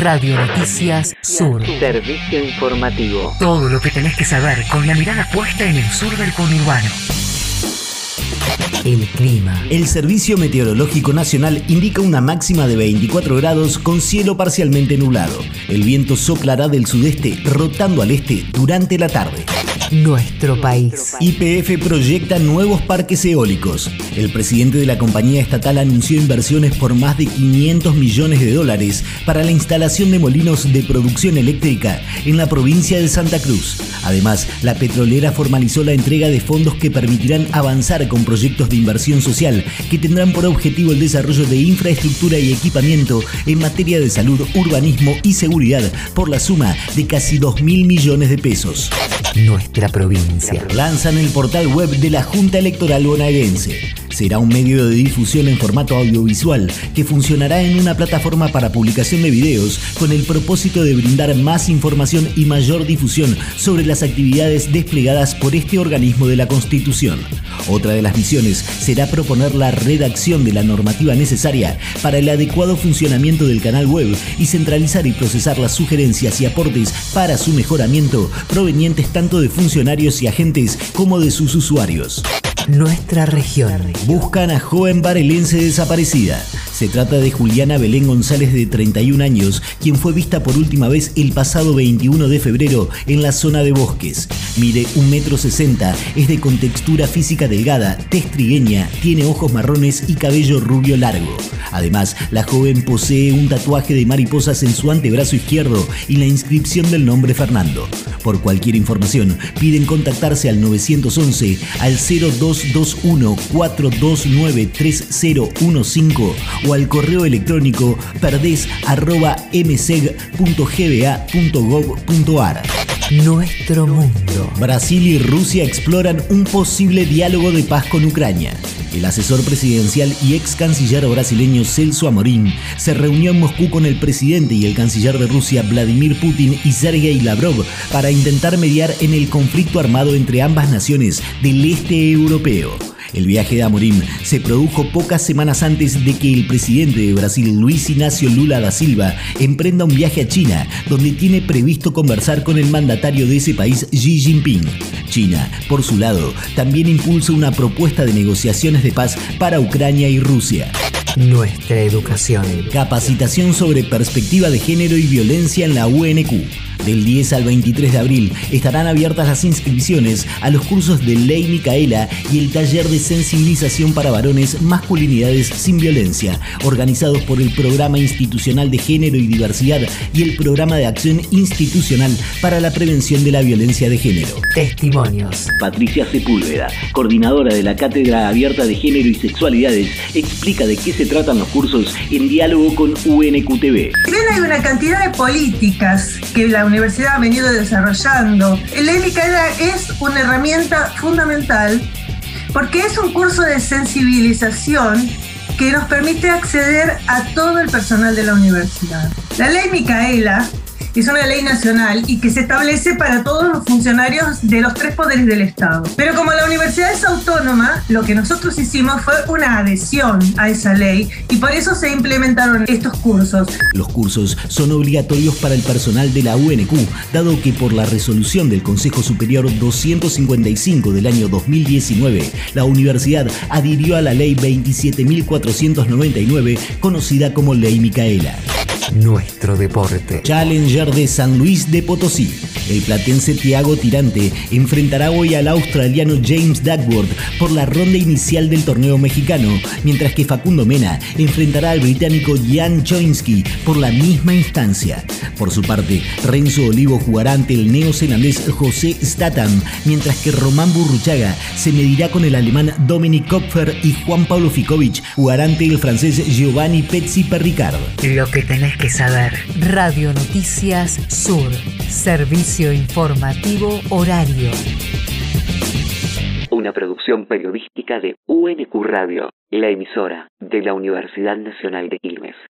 Radio Noticias Sur. Servicio informativo. Todo lo que tenés que saber con la mirada puesta en el sur del conurbano. El clima. El Servicio Meteorológico Nacional indica una máxima de 24 grados con cielo parcialmente nublado. El viento soplará del sudeste rotando al este durante la tarde. Nuestro país. YPF proyecta nuevos parques eólicos. El presidente de la compañía estatal anunció inversiones por más de 500 millones de dólares para la instalación de molinos de producción eléctrica en la provincia de Santa Cruz. Además, la petrolera formalizó la entrega de fondos que permitirán avanzar con proyectos de inversión social que tendrán por objetivo el desarrollo de infraestructura y equipamiento en materia de salud, urbanismo y seguridad por la suma de casi 2 mil millones de pesos. Nuestra provincia. Lanzan el portal web de la Junta Electoral Bonaerense. Será un medio de difusión en formato audiovisual que funcionará en una plataforma para publicación de videos con el propósito de brindar más información y mayor difusión sobre las actividades desplegadas por este organismo de la Constitución. Otra de las misiones será proponer la redacción de la normativa necesaria para el adecuado funcionamiento del canal web y centralizar y procesar las sugerencias y aportes para su mejoramiento provenientes tanto de funcionarios y agentes como de sus usuarios. Nuestra región. Buscan a joven barelense desaparecida. Se trata de Juliana Belén González de 31 años, quien fue vista por última vez el pasado 21 de febrero en la zona de bosques. Mide 1,60 metro, es de contextura física delgada, tez trigueña, tiene ojos marrones y cabello rubio largo. Además, la joven posee un tatuaje de mariposas en su antebrazo izquierdo y la inscripción del nombre Fernando. Por cualquier información, piden contactarse al 911, al 0221 429 3015 o al correo electrónico perdes.mseg.gba.gov.ar. Nuestro mundo. Brasil y Rusia exploran un posible diálogo de paz con Ucrania. El asesor presidencial y ex canciller brasileño Celso Amorín se reunió en Moscú con el presidente y el canciller de Rusia Vladimir Putin y Sergei Lavrov para intentar mediar en el conflicto armado entre ambas naciones del este europeo. El viaje de Amorim se produjo pocas semanas antes de que el presidente de Brasil, Luis Ignacio Lula da Silva, emprenda un viaje a China, donde tiene previsto conversar con el mandatario de ese país, Xi Jinping. China, por su lado, también impulsa una propuesta de negociaciones de paz para Ucrania y Rusia. Nuestra educación. Capacitación sobre perspectiva de género y violencia en la UNQ. Del 10 al 23 de abril estarán abiertas las inscripciones a los cursos de Ley Micaela y el taller de sensibilización para varones Masculinidades sin Violencia, organizados por el Programa Institucional de Género y Diversidad y el Programa de Acción Institucional para la Prevención de la Violencia de Género. Testimonios. Patricia Sepúlveda, coordinadora de la Cátedra Abierta de Género y Sexualidades, explica de qué se tratan los cursos en diálogo con UNQTV. Bien hay una cantidad de políticas que la universidad ha venido desarrollando, el Micaela es una herramienta fundamental porque es un curso de sensibilización que nos permite acceder a todo el personal de la universidad. La ley Micaela es una ley nacional y que se establece para todos los funcionarios de los tres poderes del Estado. Pero como la universidad es autónoma, lo que nosotros hicimos fue una adhesión a esa ley y por eso se implementaron estos cursos. Los cursos son obligatorios para el personal de la UNQ, dado que por la resolución del Consejo Superior 255 del año 2019, la universidad adhirió a la ley 27.499, conocida como Ley Micaela. Nuestro deporte. Challenger de San Luis de Potosí. El platense Thiago Tirante enfrentará hoy al australiano James Duckworth por la ronda inicial del torneo mexicano, mientras que Facundo Mena enfrentará al británico Jan Choinsky por la misma instancia. Por su parte, Renzo Olivo jugará ante el neozelandés José Statham, mientras que Román Burruchaga se medirá con el alemán Dominic Kopfer y Juan Pablo Ficovich jugará ante el francés Giovanni Pezzi Perricard. Lo que tenés que saber. Radio Noticias Sur. Servicio informativo horario. Una producción periodística de UNQ Radio, la emisora de la Universidad Nacional de Quilmes.